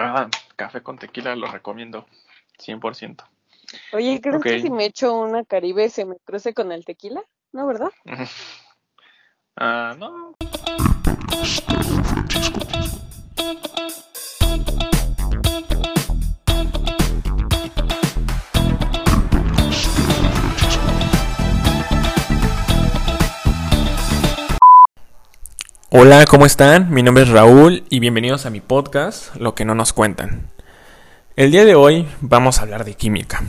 Ah, café con tequila lo recomiendo, 100%. Oye, ¿crees que si me echo una caribe se me cruce con el tequila? ¿No, verdad? ah, no. Hola, ¿cómo están? Mi nombre es Raúl y bienvenidos a mi podcast, Lo que no nos cuentan. El día de hoy vamos a hablar de química.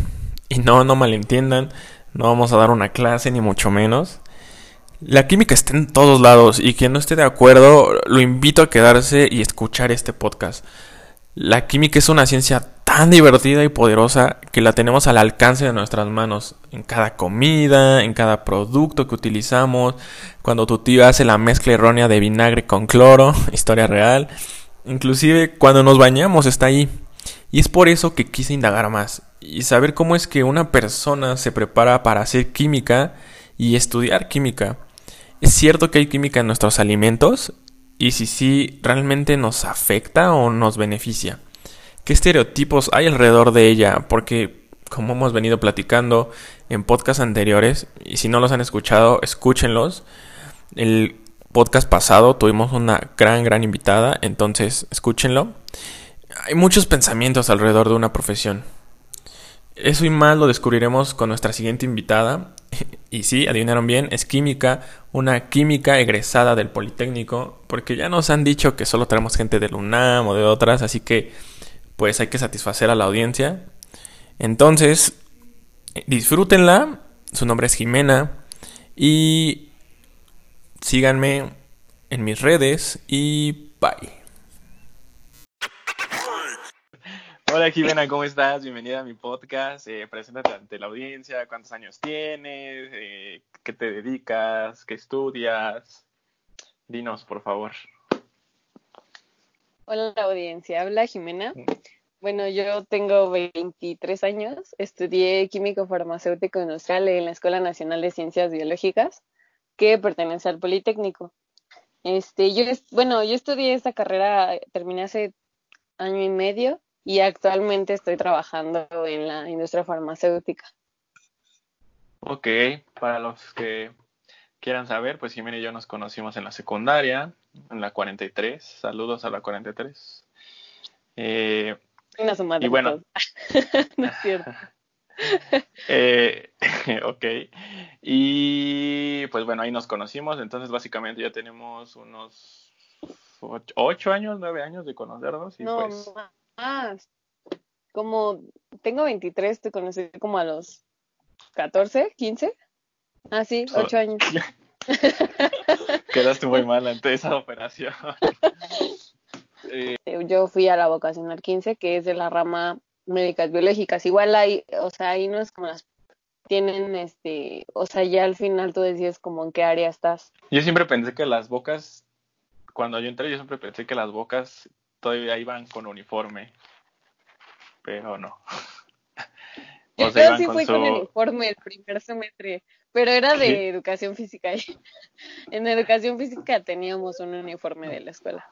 Y no, no malentiendan, no vamos a dar una clase ni mucho menos. La química está en todos lados y quien no esté de acuerdo lo invito a quedarse y escuchar este podcast. La química es una ciencia tan divertida y poderosa que la tenemos al alcance de nuestras manos, en cada comida, en cada producto que utilizamos, cuando tu tío hace la mezcla errónea de vinagre con cloro, historia real, inclusive cuando nos bañamos está ahí. Y es por eso que quise indagar más y saber cómo es que una persona se prepara para hacer química y estudiar química. ¿Es cierto que hay química en nuestros alimentos? Y si sí, ¿realmente nos afecta o nos beneficia? Qué estereotipos hay alrededor de ella, porque como hemos venido platicando en podcasts anteriores, y si no los han escuchado, escúchenlos. El podcast pasado tuvimos una gran, gran invitada, entonces escúchenlo. Hay muchos pensamientos alrededor de una profesión. Eso y más lo descubriremos con nuestra siguiente invitada. Y sí, adivinaron bien, es química, una química egresada del Politécnico, porque ya nos han dicho que solo tenemos gente del UNAM o de otras, así que pues hay que satisfacer a la audiencia. Entonces, disfrútenla. Su nombre es Jimena. Y síganme en mis redes y bye. Hola Jimena, ¿cómo estás? Bienvenida a mi podcast. Eh, preséntate ante la audiencia. ¿Cuántos años tienes? Eh, ¿Qué te dedicas? ¿Qué estudias? Dinos, por favor. Hola audiencia, habla Jimena. Bueno, yo tengo 23 años, estudié químico farmacéutico industrial en la Escuela Nacional de Ciencias Biológicas, que pertenece al Politécnico. Este, yo, bueno, yo estudié esta carrera, terminé hace año y medio y actualmente estoy trabajando en la industria farmacéutica. Ok, para los que quieran saber, pues Jimena y yo nos conocimos en la secundaria, en la 43. Saludos a la 43. Eh, y bueno, no es cierto. eh, ok. Y pues bueno, ahí nos conocimos. Entonces, básicamente ya tenemos unos ocho, años, nueve años de conocernos. Y no, pues... más. Como tengo 23, te conocí como a los 14, 15. Ah, sí, ocho años. Quedaste muy mal ante esa operación. Eh, yo fui a la vocacional 15, que es de la rama médicas biológicas. Igual hay, o sea, ahí no es como las tienen, este, o sea, ya al final tú decides como en qué área estás. Yo siempre pensé que las bocas, cuando yo entré, yo siempre pensé que las bocas todavía iban con uniforme, pero no. o sea, yo sí fui con uniforme el primer semestre, pero era de educación física. en educación física teníamos un uniforme de la escuela.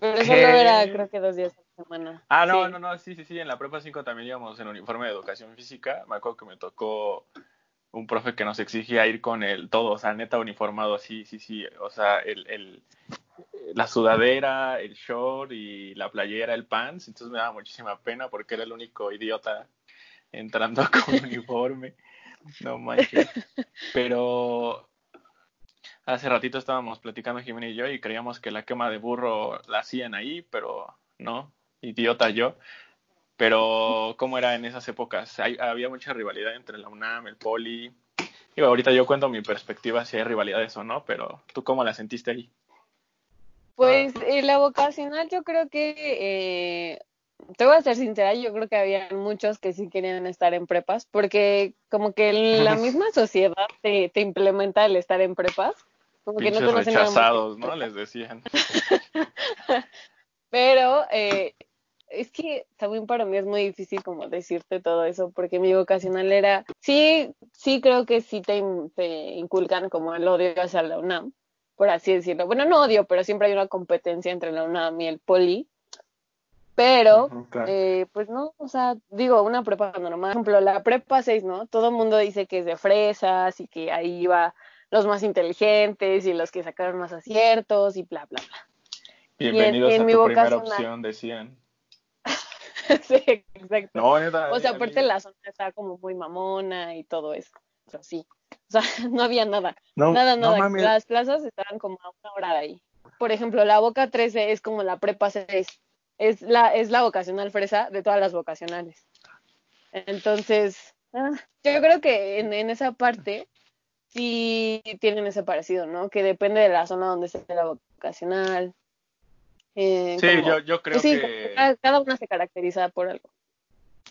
Pero solo era, creo que dos días a la semana. Ah, no, no, no, sí, sí, sí. En la prepa 5 también íbamos en uniforme de educación física. Me acuerdo que me tocó un profe que nos exigía ir con el todo, o sea, neta uniformado, sí, sí, sí. O sea, el, el, la sudadera, el short y la playera, el pants. Entonces me daba muchísima pena porque era el único idiota entrando con uniforme. No manches. Pero Hace ratito estábamos platicando Jimena y yo y creíamos que la quema de burro la hacían ahí, pero no, idiota yo. Pero, ¿cómo era en esas épocas? había mucha rivalidad entre la UNAM, el Poli. Y ahorita yo cuento mi perspectiva si hay rivalidades o no, pero ¿tú cómo la sentiste ahí? Pues eh, la vocacional yo creo que, eh, te voy a ser sincera, yo creo que había muchos que sí querían estar en prepas, porque como que la misma sociedad te, te implementa el estar en prepas. Como que no rechazados, ¿no? Les decían. Pero eh, es que también para mí es muy difícil como decirte todo eso, porque mi vocacional era, sí, sí creo que sí te, inculcan como el odio hacia la UNAM, por así decirlo. Bueno, no odio, pero siempre hay una competencia entre la UNAM y el Poli. Pero, claro. eh, pues no, o sea, digo, una prepa normal. Por ejemplo, la prepa 6, ¿no? Todo el mundo dice que es de fresas y que ahí va los más inteligentes y los que sacaron más aciertos y bla, bla, bla. Bienvenidos en a mi tu primera vocacional- opción, decían. sí, exacto. No, neta. O sea, aparte la zona estaba como muy mamona y todo eso. O sea, sí. O sea, no había nada. no, nada, no nada. Las plazas estaban como a una hora de ahí. Por ejemplo, la Boca 13 es como la prepa 6. Es la, es la vocacional fresa de todas las vocacionales. Entonces, ah, yo creo que en, en esa parte sí tienen ese parecido, ¿no? Que depende de la zona donde esté la vocacional. Eh, Sí, como- yo, yo creo sí, que cada, cada una se caracteriza por algo.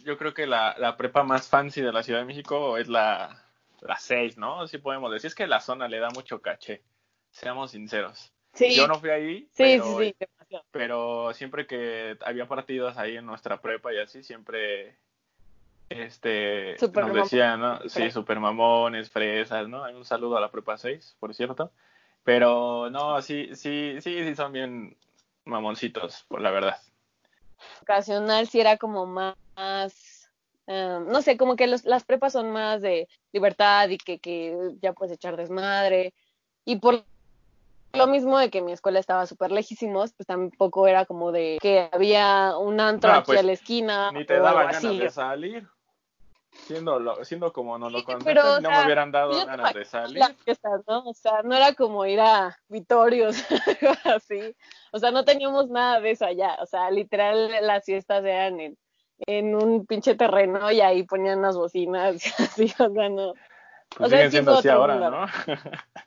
yo creo que la, la prepa más fancy de la Ciudad de México es la, la 6, ¿no? Sí podemos decir. Es que la zona le da mucho caché. Seamos sinceros. Sí, Yo no fui ahí, sí, pero, sí, sí, demasiado. pero siempre que había partidos ahí en nuestra prepa y así, siempre este Super nos decían, ¿no? Sí, super mamones, fresas, ¿no? Un saludo a la prepa 6, por cierto. Pero no, sí, sí, sí, sí son bien mamoncitos, por la verdad. vocacional sí era como más, eh, no sé, como que los, las prepas son más de libertad y que, que ya puedes echar desmadre. Y por lo mismo de que mi escuela estaba súper lejísimos, pues tampoco era como de que había un antro Ah, aquí pues, a la esquina Ni te o daban algo ganas así. de salir. Siendo, lo, siendo como nos lo Sí, contaste, pero, o no sea, me hubieran dado ganas de salir. fiestas, ¿no? O sea, no era como ir a Vitorios, algo así. O sea, no teníamos nada de eso allá. O sea, literal, las fiestas eran en, en un pinche terreno y ahí ponían las bocinas y así, o sea, no. Pues o sea, siguen sí siendo así ahora. ¿no?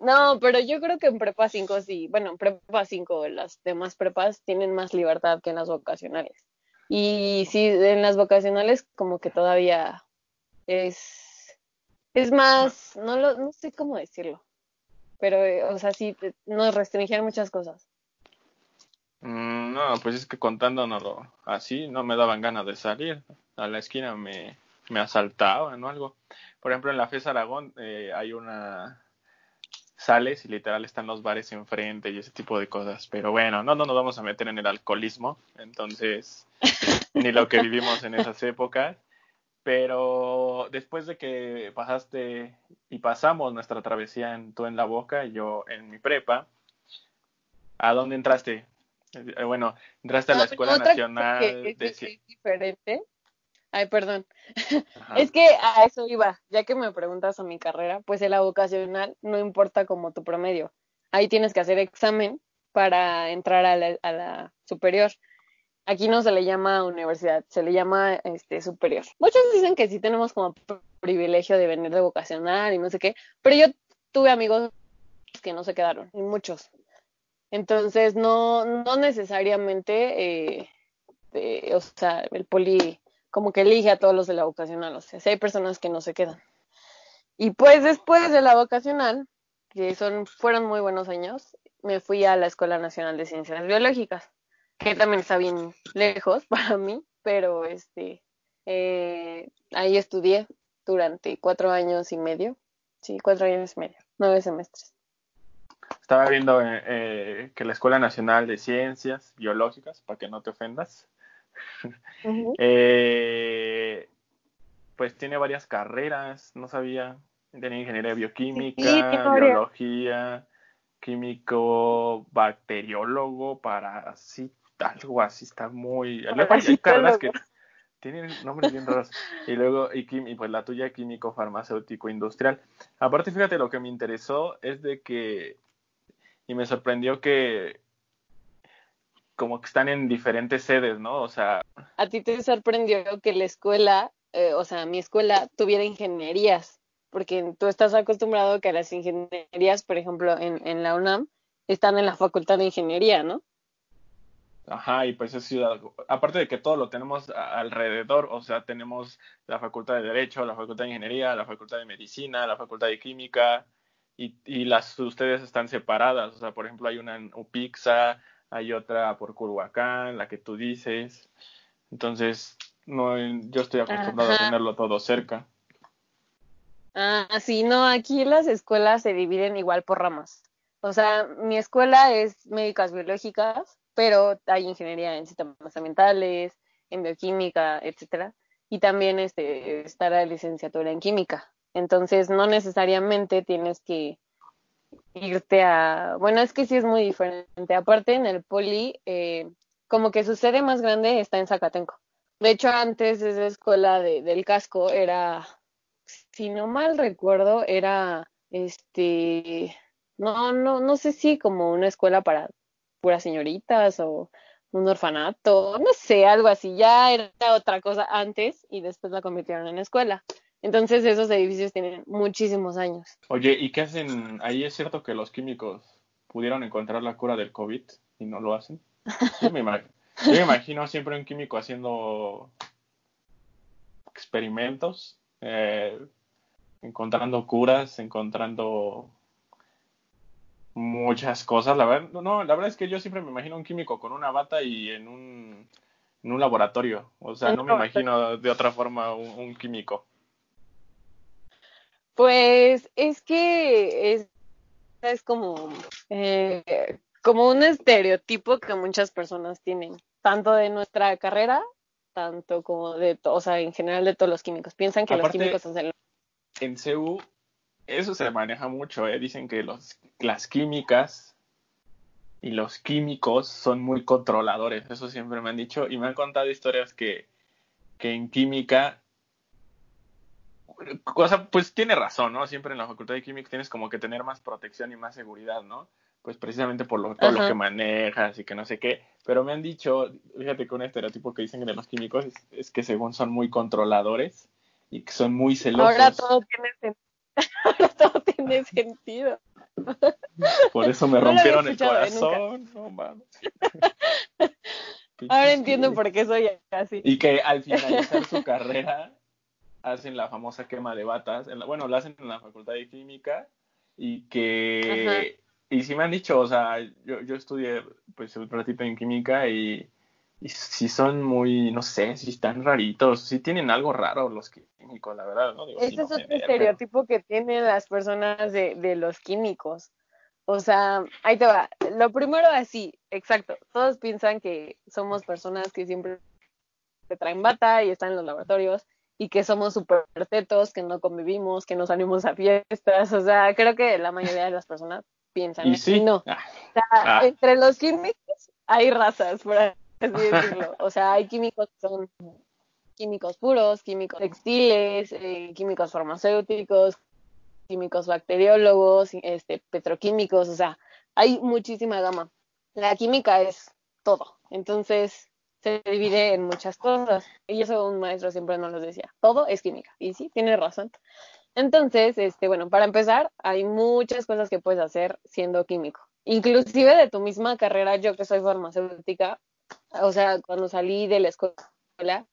No, pero yo creo que en prepa 5 sí. Bueno, en prepa 5 las demás prepas tienen más libertad que en las vocacionales. Y sí, en las vocacionales como que todavía es, es más, no lo, no sé cómo decirlo. Pero, eh, o sea, sí, te- nos restringían muchas cosas. Mm, No, pues es que contándonoslo así, no me daban ganas de salir. A la esquina me, me asaltaban o algo. Por ejemplo, en la FES Aragón eh, hay una... Sales y literal están los bares enfrente y ese tipo de cosas. Pero bueno, no, no nos vamos a meter en el alcoholismo. Entonces, ni lo que vivimos en esas épocas. Pero después de que pasaste y pasamos nuestra travesía en, tú en la boca y yo en mi prepa, ¿a dónde entraste? Eh, Bueno, entraste a la Ah, Escuela Nacional que- que de es diferente. Ay, perdón. Ajá. Es que a eso iba, ya que me preguntas a mi carrera, pues en la vocacional no importa como tu promedio. Ahí tienes que hacer examen para entrar a la, a la superior. Aquí no se le llama universidad, se le llama este superior. Muchos dicen que sí tenemos como pr- privilegio de venir de vocacional y no sé qué, pero yo tuve amigos que no se quedaron, y muchos. Entonces no, no necesariamente, eh, eh, o sea, el poli como que elige a todos los de la vocacional, o sea, si hay personas que no se quedan. Y pues después de la vocacional, que son, fueron muy buenos años, me fui a la Escuela Nacional de Ciencias Biológicas, que también está bien lejos para mí, pero este, eh, ahí estudié durante cuatro años y medio, sí, cuatro años y medio, nueve semestres. Estaba viendo eh, eh, que la Escuela Nacional de Ciencias Biológicas, para que no te ofendas, Eh, pues tiene varias carreras, no sabía. Tiene ingeniería bioquímica, Sí, biología, químico, bacteriólogo, parasita, algo así, está muy... Luego hay, hay carreras que tienen nombres bien raros. Y luego, y, y pues la tuya, químico, farmacéutico, industrial. Aparte, fíjate, lo que me interesó es de que, y me sorprendió que como que están en diferentes sedes, ¿no? O sea, a ti te sorprendió que la escuela, eh, o sea, mi escuela tuviera ingenierías, porque tú estás acostumbrado a que las ingenierías, por ejemplo, en, en la UNAM, están en la Facultad de Ingeniería, ¿no? Ajá, y pues es ciudad. Aparte de que todo lo tenemos alrededor, o sea, tenemos la Facultad de Derecho, la Facultad de Ingeniería, la Facultad de Medicina, la Facultad de Química, y, y las ustedes están separadas. O sea, por ejemplo, hay una en Upixa, hay otra por Culhuacán, la que tú dices. Entonces, no, yo estoy acostumbrado a tenerlo todo cerca. Ah, sí, no, aquí las escuelas se dividen igual por ramas. O sea, mi escuela es médicas biológicas, pero hay ingeniería en sistemas ambientales, en bioquímica, etcétera, y también este, está la licenciatura en química. Entonces, no necesariamente tienes que irte a... Bueno, es que sí es muy diferente. Aparte, en el poli, eh, como que su sede más grande está en Zacatenco. De hecho, antes esa escuela de, del casco era, si no mal recuerdo, era, este, no, no, no sé si como una escuela para puras señoritas o un orfanato, no sé, algo así. Ya era otra cosa antes y después la convirtieron en escuela. Entonces esos edificios tienen muchísimos años. Oye, ¿y qué hacen? Ahí es cierto que los químicos pudieron encontrar la cura del COVID y no lo hacen. Yo me imagino, siempre un químico haciendo experimentos, eh, encontrando curas, encontrando muchas cosas. La verdad, no, la verdad es que yo siempre me imagino un químico con una bata y en un, en un laboratorio. O sea, no me imagino de otra forma un químico. Pues es que es, es como, eh, como un estereotipo que muchas personas tienen, tanto de nuestra carrera, tanto como de, o sea, en general de todos los químicos. Piensan que los químicos hacen... En CEU eso se maneja mucho, ¿eh? Dicen que los, las químicas y los químicos son muy controladores, eso siempre me han dicho, y me han contado historias que, que en química cosa, pues tiene razón, ¿no? Siempre en la facultad de química tienes como que tener más protección y más seguridad, ¿no? Pues precisamente por lo, todo lo que manejas y que no sé qué. Pero me han dicho, fíjate que un estereotipo que dicen de los químicos es, que según son muy controladores y que son muy celosos. Ahora todo tiene sentido. Ahora todo tiene sentido. Por eso me rompieron el corazón. No mames. Ahora entiendo por qué soy así. Y que al finalizar su carrera hacen la famosa quema de batas, bueno, la hacen en la Facultad de Química y que, y sí me han dicho, o sea, yo, yo estudié pues un ratito en química y, y si son muy, no sé, si están raritos, si tienen algo raro los químicos, la verdad, ¿no? Ese es otro estereotipo que tienen las personas de, de los químicos. O sea, ahí te va. Lo primero así, exacto. Todos piensan que somos personas que siempre traen bata y están en los laboratorios y que somos súper tetos, que no convivimos, que no salimos a fiestas. O sea, creo que la mayoría de las personas piensan y, sí? no. Ah. O sea, ah. entre los químicos hay razas, por así decirlo. O sea, hay químicos que son químicos puros, químicos textiles, eh, químicos farmacéuticos, químicos bacteriólogos, este, petroquímicos, o sea, hay muchísima gama. La química es todo. Entonces, se divide en muchas cosas. Y eso un maestro siempre nos lo decía. Todo es química. Y sí, tiene razón. Entonces, este, bueno, para empezar, hay muchas cosas que puedes hacer siendo químico. Inclusive de tu misma carrera, yo que soy farmacéutica, o sea, cuando salí de la escuela,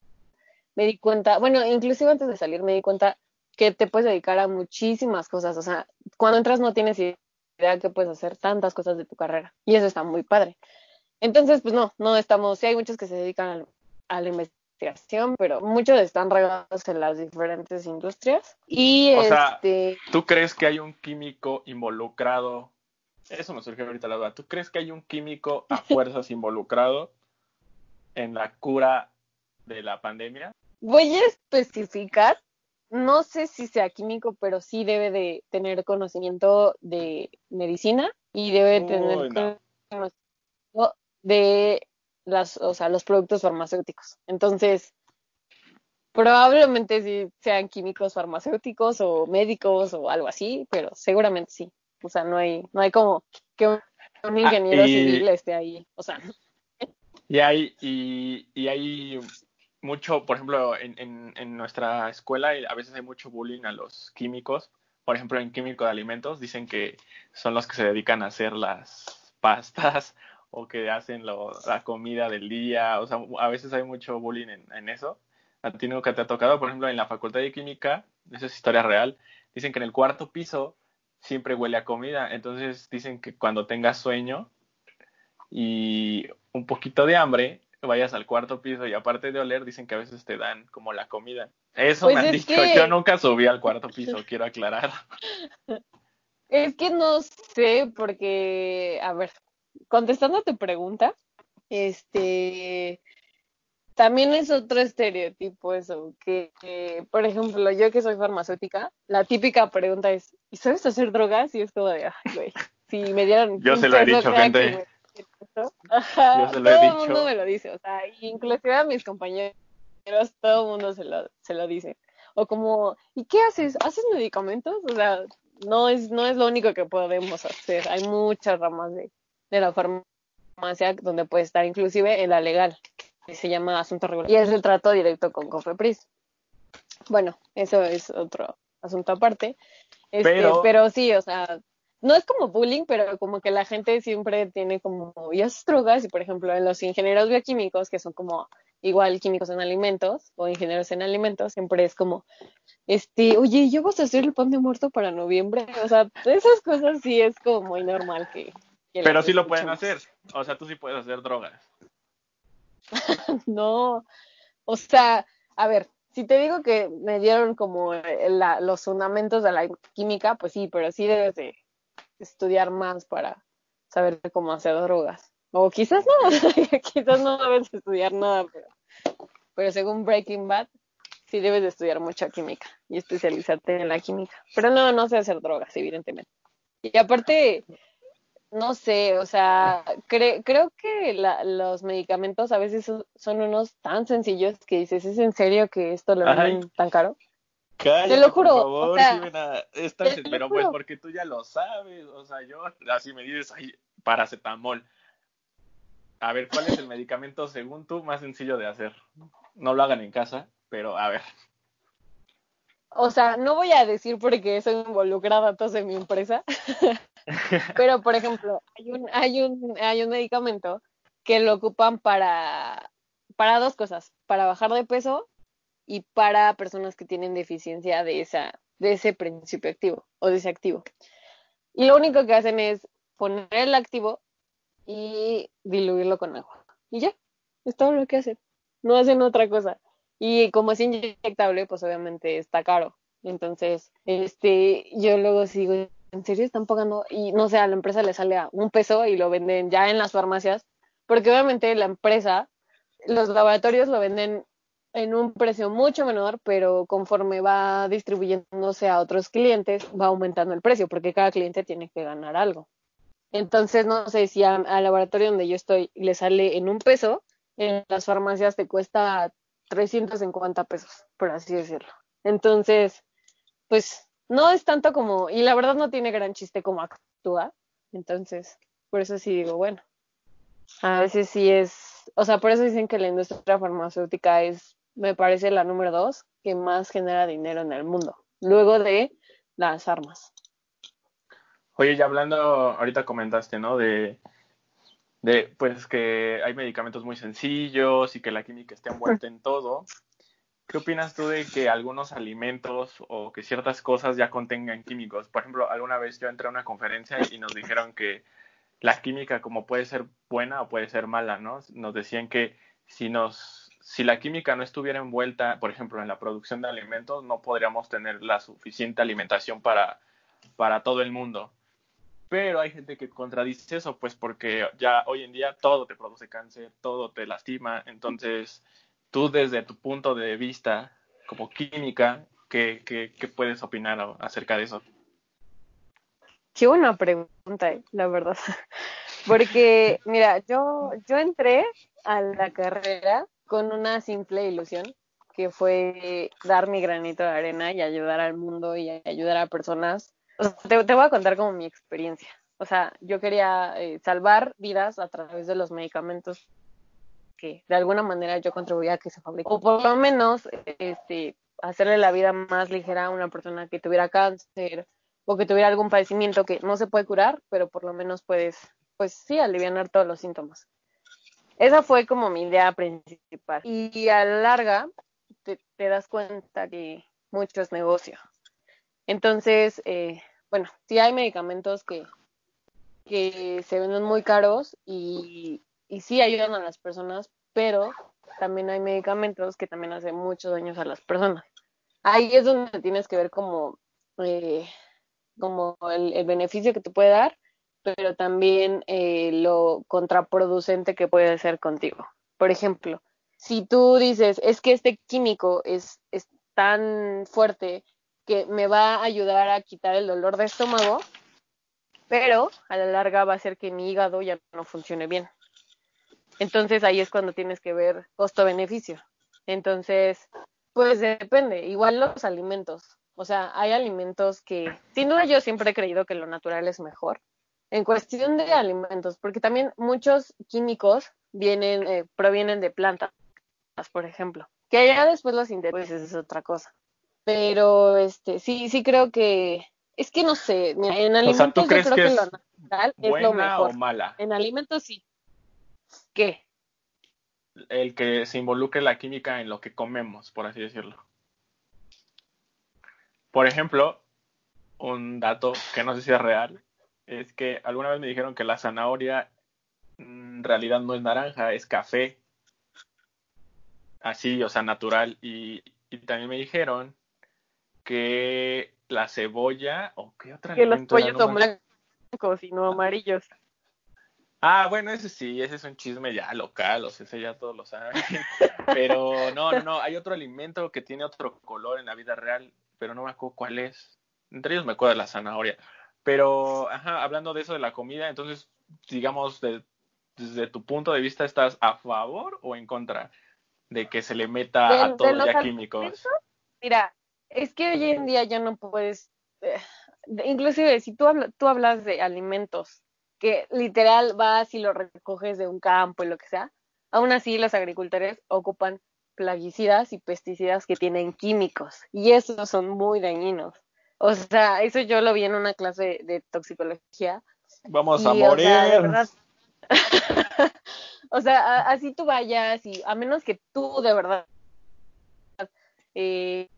me di cuenta, bueno, inclusive antes de salir me di cuenta que te puedes dedicar a muchísimas cosas. O sea, cuando entras no tienes idea que puedes hacer tantas cosas de tu carrera. Y eso está muy padre. Entonces, pues no, no estamos, sí hay muchos que se dedican a, la investigación, pero muchos están regados en las diferentes industrias. Y o sea, este, ¿tú crees que hay un químico involucrado? Eso me surgió ahorita la duda. ¿Tú crees que hay un químico a fuerzas involucrado en la cura de la pandemia? Voy a especificar, no sé si sea químico, pero sí debe de tener conocimiento de medicina y debe tener conocimiento de las, o sea, los productos farmacéuticos. Entonces, probablemente sí sean químicos farmacéuticos o médicos o algo así, pero seguramente sí. O sea, no hay, no hay como que un, ah, ingeniero civil esté ahí. O sea. Y hay, y, y hay mucho, por ejemplo, en, en, en nuestra escuela a veces hay mucho bullying a los químicos. Por ejemplo, en químico de alimentos dicen que son los que se dedican a hacer las pastas o que hacen la comida del día, o sea, a veces hay mucho bullying en, eso. A ti nunca te ha tocado, por ejemplo, en la Facultad de Química, eso es historia real, dicen que en el cuarto piso siempre huele a comida, entonces dicen que cuando tengas sueño y un poquito de hambre, vayas al cuarto piso y aparte de oler, dicen que a veces te dan como la comida. Eso pues me han dicho, yo nunca subí al cuarto piso, quiero aclarar. Es que no sé, porque, a ver, contestando a tu pregunta, Este, también es otro estereotipo eso, que, por ejemplo, yo que soy farmacéutica, la típica pregunta es, ¿y sabes hacer drogas? Y es como de, ay, güey, si me dieran... Yo se lo he dicho, gente. yo se lo he. Todo el mundo me lo dice, o sea, inclusive a mis compañeros, todo el mundo se lo, se lo dice. O como, ¿y qué haces? ¿Haces medicamentos? O sea, no es, no es lo único que podemos hacer. Hay muchas ramas de, de la farmacia donde puede estar, inclusive en la legal se llama Asunto Regular, y es el trato directo con Cofepris. Bueno, eso es otro asunto aparte. Este, pero... pero sí, o sea, no es como bullying, pero como que la gente siempre tiene como, y drogas, y por ejemplo, en los ingenieros bioquímicos, que son como igual químicos en alimentos o ingenieros en alimentos, siempre es como, este, oye, ¿yo vas a hacer el pan de muerto para noviembre? O sea, esas cosas sí es como muy normal que... pero sí lo pueden hacer, o sea, tú sí puedes hacer drogas. no, o sea, a ver, si te digo que me dieron como eh, los fundamentos de la química, pues sí, pero sí debes de estudiar más para saber cómo hacer drogas. O quizás no, quizás no debes estudiar nada, pero, pero según Breaking Bad, sí debes de estudiar mucha química y especializarte en la química. Pero no, no sé hacer drogas, evidentemente. Y aparte, no sé, o sea, creo que los medicamentos a veces son, unos tan sencillos que dices, ¿es en serio que esto lo venden tan caro? te lo juro. Por favor, o sea, es tan pero pues porque tú ya lo sabes, o sea, yo así me dices, ay, paracetamol. A ver, ¿cuál es el medicamento según tú más sencillo de hacer? No lo hagan en casa, pero a ver. O sea, no voy a decir porque eso involucra datos de mi empresa, Pero, por ejemplo, hay un, hay un, hay un medicamento que lo ocupan para, para dos cosas, para bajar de peso y para personas que tienen deficiencia de esa, de ese principio activo o de ese activo. Y lo único que hacen es poner el activo y diluirlo con agua. Y ya, es todo lo que hacen. No hacen otra cosa. Y como es inyectable, pues obviamente está caro. Entonces, este, yo luego sigo ¿en serio están pagando? Y no sé, a la empresa le sale a un peso y lo venden ya en las farmacias, porque obviamente la empresa, los laboratorios lo venden en un precio mucho menor, pero conforme va distribuyéndose a otros clientes, va aumentando el precio, porque cada cliente tiene que ganar algo. Entonces, no sé si al laboratorio donde yo estoy le sale en un peso, en las farmacias te cuesta 350 pesos, por así decirlo. Entonces, pues no es tanto como, y la verdad no tiene gran chiste como actúa, entonces, por eso sí digo, bueno, a veces sí es, o sea, por eso dicen que la industria farmacéutica es, me parece, la número dos que más genera dinero en el mundo, luego de las armas. Oye, ya hablando, ahorita comentaste, ¿no? De, de, pues que hay medicamentos muy sencillos y que la química está envuelta en todo. ¿Qué opinas tú de que algunos alimentos o que ciertas cosas ya contengan químicos? Por ejemplo, alguna vez yo entré a una conferencia y nos dijeron que la química como puede ser buena o puede ser mala, ¿no? Nos decían que si nos si la química no estuviera envuelta, por ejemplo, en la producción de alimentos, no podríamos tener la suficiente alimentación para, para todo el mundo. Pero hay gente que contradice eso, pues porque ya hoy en día todo te produce cáncer, todo te lastima, entonces tú desde tu punto de vista como química, ¿qué, puedes opinar acerca de eso? Qué buena pregunta, eh, la verdad. Porque, mira, yo, yo entré a la carrera con una simple ilusión, que fue dar mi granito de arena y ayudar al mundo y ayudar a personas. te, voy a contar como mi experiencia. O sea, yo quería eh, salvar vidas a través de los medicamentos que de alguna manera yo contribuía a que se fabrique. O por lo menos este, hacerle la vida más ligera a una persona que tuviera cáncer o que tuviera algún padecimiento que no se puede curar, pero por lo menos puedes, pues sí, aliviar todos los síntomas. Esa fue como mi idea principal. Y a la larga te, das cuenta que mucho es negocio. Entonces, eh, bueno, sí hay medicamentos que, que se venden muy caros y, y sí ayudan a las personas, pero también hay medicamentos que también hacen muchos daños a las personas. Ahí es donde tienes que ver como, eh, como el, beneficio que te puede dar pero también eh, lo contraproducente que puede ser contigo. Por ejemplo, si tú dices, es que este químico es, es tan fuerte que me va a ayudar a quitar el dolor de estómago, pero a la larga va a hacer que mi hígado ya no funcione bien. Entonces ahí es cuando tienes que ver costo-beneficio. Entonces, pues depende, igual los alimentos. O sea, hay alimentos que, sin duda yo siempre he creído que lo natural es mejor. En cuestión de alimentos, porque también muchos químicos vienen, eh, provienen de plantas, por ejemplo. Que allá después los intereses es otra cosa. Pero este, sí, sí creo que, es que no sé, en alimentos yo creo que, lo natural es lo mejor. o mala? En alimentos sí. ¿Qué? El que se involucre la química en lo que comemos, por así decirlo. Por ejemplo, un dato que no sé si es real, es que alguna vez me dijeron que la zanahoria en realidad no es naranja, es café. Así, o sea, natural. Y, también me dijeron que la cebolla, o qué otra Que los pollos son blancos y no amarillos. Ah, bueno, ese sí, ese es un chisme ya local, o sea, ese ya todos lo saben. Pero no, no, no, hay otro alimento que tiene otro color en la vida real pero no me acuerdo cuál es. Entre ellos me acuerdo de la zanahoria. Pero, ajá, hablando de eso de la comida, entonces, digamos, desde tu punto de vista, ¿estás a favor o en contra de que se le meta a todo ya químicos? Mira, es que hoy en día ya no puedes, eh, inclusive si tú, tú hablas de alimentos, que literal vas y lo recoges de un campo y lo que sea, aún así los agricultores ocupan plaguicidas y pesticidas que tienen químicos y esos son muy dañinos. O sea, eso yo lo vi en una clase de toxicología. Vamos a morir. O sea, así tú vayas y a menos que tú de verdad eh,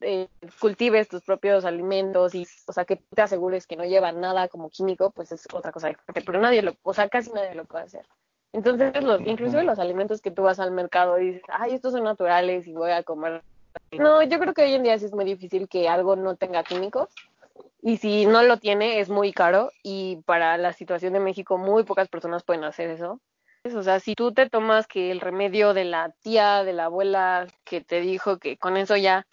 eh, cultives tus propios alimentos y, o sea, que te asegures que no llevan nada como químico, pues es otra cosa. Pero nadie lo, o sea, casi nadie lo puede hacer. Entonces, los, inclusive los alimentos que tú vas al mercado y dices, ay, estos son naturales y voy a comer. No, yo creo que hoy en día sí es muy difícil que algo no tenga químicos. Y si no lo tiene, es muy caro. Y para la situación de México, muy pocas personas pueden hacer eso. O sea, si tú te tomas que el remedio de la tía, de la abuela, que te dijo que con eso ya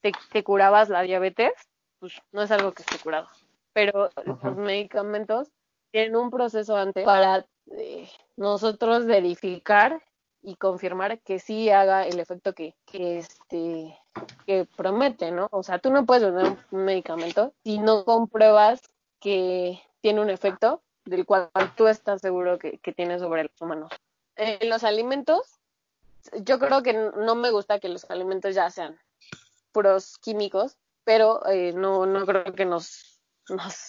te, te curabas la diabetes, pues no es algo que esté curado. Pero los medicamentos tienen un proceso antes para eh, nosotros verificar y confirmar que sí haga el efecto que, que, este, que promete, ¿no? O sea, tú no puedes vender un medicamento si no compruebas que tiene un efecto del cual tú estás seguro que, que tiene sobre los humanos. En los alimentos, yo creo que no me gusta que los alimentos ya sean puros químicos, pero eh, no, no creo que nos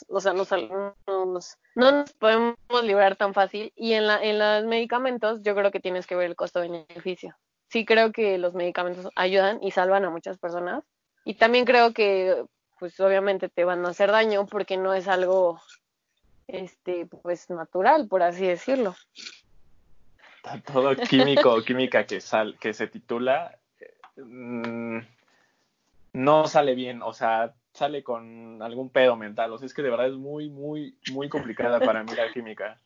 o sea, no, nos, no nos podemos librar tan fácil. Y en, la, en los medicamentos yo creo que tienes que ver el costo-beneficio. Sí creo que los medicamentos ayudan y salvan a muchas personas. Y también creo que, pues obviamente te van a hacer daño porque no es algo, este, pues natural, por así decirlo. Todo químico o química que, sal, que se titula mm, no sale bien. O sea, sale con algún pedo mental. O sea, es que de verdad es muy, muy, muy complicada para mí química.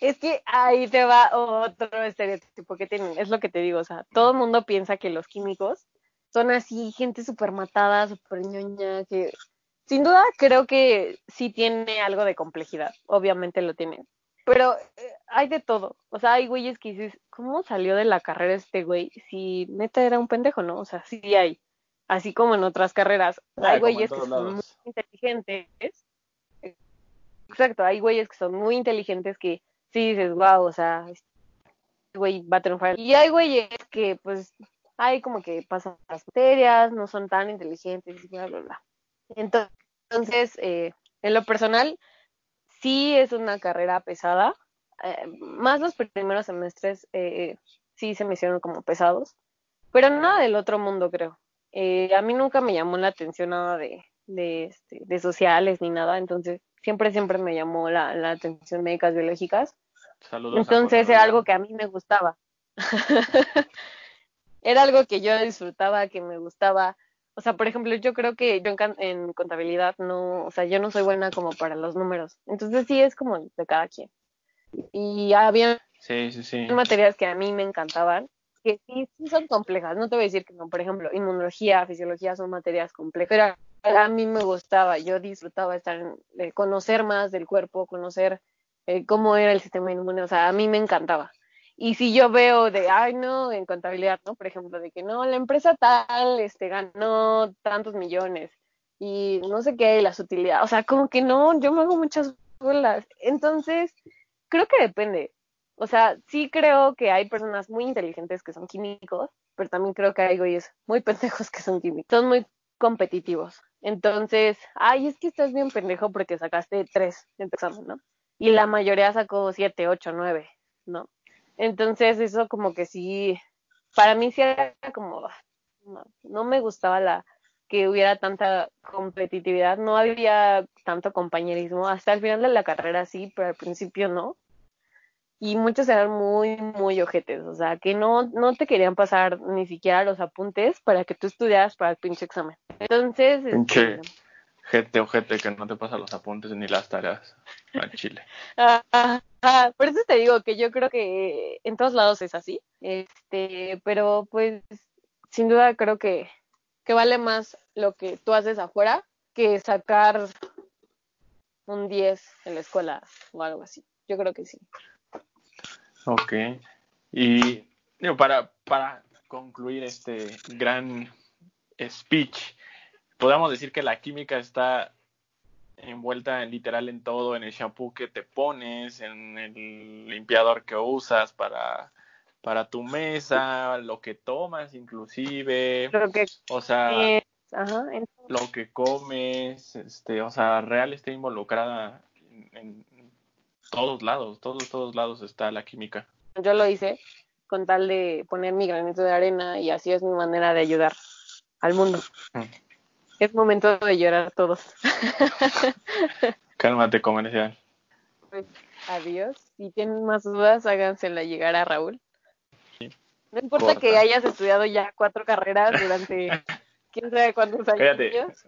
Es que ahí te va otro estereotipo que tienen. Es lo que te digo, o sea, todo el mundo piensa que los químicos son así, gente súper matada, súper ñoña, que sin duda creo que sí tiene algo de complejidad, obviamente lo tiene. Pero eh, hay de todo. O sea, hay güeyes que dices, ¿cómo salió de la carrera este güey? Si neta era un pendejo, ¿no? O sea, sí hay así como en otras carreras. Ah, hay güeyes que son muy inteligentes. Exacto, hay güeyes que son muy inteligentes que sí dices, wow, o sea, este güey va a triunfar. Y hay güeyes que, pues, hay como que pasan las materias, no son tan inteligentes y bla, bla, bla. Entonces, eh, en lo personal, sí es una carrera pesada. Eh, más los primeros semestres eh, sí se me hicieron como pesados, pero nada del otro mundo, creo. Eh, a mí nunca me llamó la atención nada de, de, este, de sociales ni nada, entonces siempre, siempre me llamó la, la atención médicas biológicas. Saludos entonces era algo que a mí me gustaba. era algo que yo disfrutaba, que me gustaba, O sea, por ejemplo, yo creo que yo en, en, contabilidad no, o sea, yo no soy buena como para los números. Entonces sí es como de cada quien. Y había sí, sí, sí. materias que a mí me encantaban, que sí, sí son complejas. No te voy a decir que no. Por ejemplo, inmunología, fisiología son materias complejas. Pero a mí me gustaba, yo disfrutaba estar, de conocer más del cuerpo, conocer eh, cómo era el sistema inmune. O sea, a mí me encantaba. Y si yo veo de, ay, no, en contabilidad, ¿no? Por ejemplo, de que no, la empresa tal, este, ganó tantos millones y no sé qué, las utilidades, o sea, como que no, yo me hago muchas bolas. Entonces, creo que depende. O sea, sí creo que hay personas muy inteligentes que son químicos, pero también creo que hay güeyes muy pendejos que son químicos. Son muy competitivos. Entonces, ay, es que estás bien pendejo porque sacaste tres en tu examen, ¿no? Y la mayoría sacó siete, ocho, nueve, ¿no? Entonces eso como que sí, para mí sí era como, no, me gustaba la que hubiera tanta competitividad, no había tanto compañerismo, hasta el final de la carrera sí, pero al principio no. Y muchos eran muy, muy ojetes, o sea, que no, no te querían pasar ni siquiera los apuntes para que tú estudiaras para el pinche examen. Entonces... Pinche gente ojete que no te pasa los apuntes ni las tareas al chile. Ah, Ah, por eso te digo que yo creo que en todos lados es así. Este, pero pues sin duda creo que, que vale más lo que tú haces afuera que sacar un 10 en la escuela o algo así. Yo creo que sí. Ok. Y digo, para, para concluir este gran speech, podemos decir que la química está envuelta en, literal en todo, en el shampoo que te pones, en el limpiador que usas para, para tu mesa, lo que tomas inclusive, o sea, lo que comes, este, o sea, real está involucrada en, todos lados, todos, todos lados está la química. Yo lo hice con tal de poner mi granito de arena y así es mi manera de ayudar al mundo. Mm. Es momento de llorar todos. Cálmate, comercial. Pues, adiós. Si tienen más dudas, hágansela llegar a Raúl. No importa que hayas estudiado ya cuatro carreras durante quién sabe cuántos años.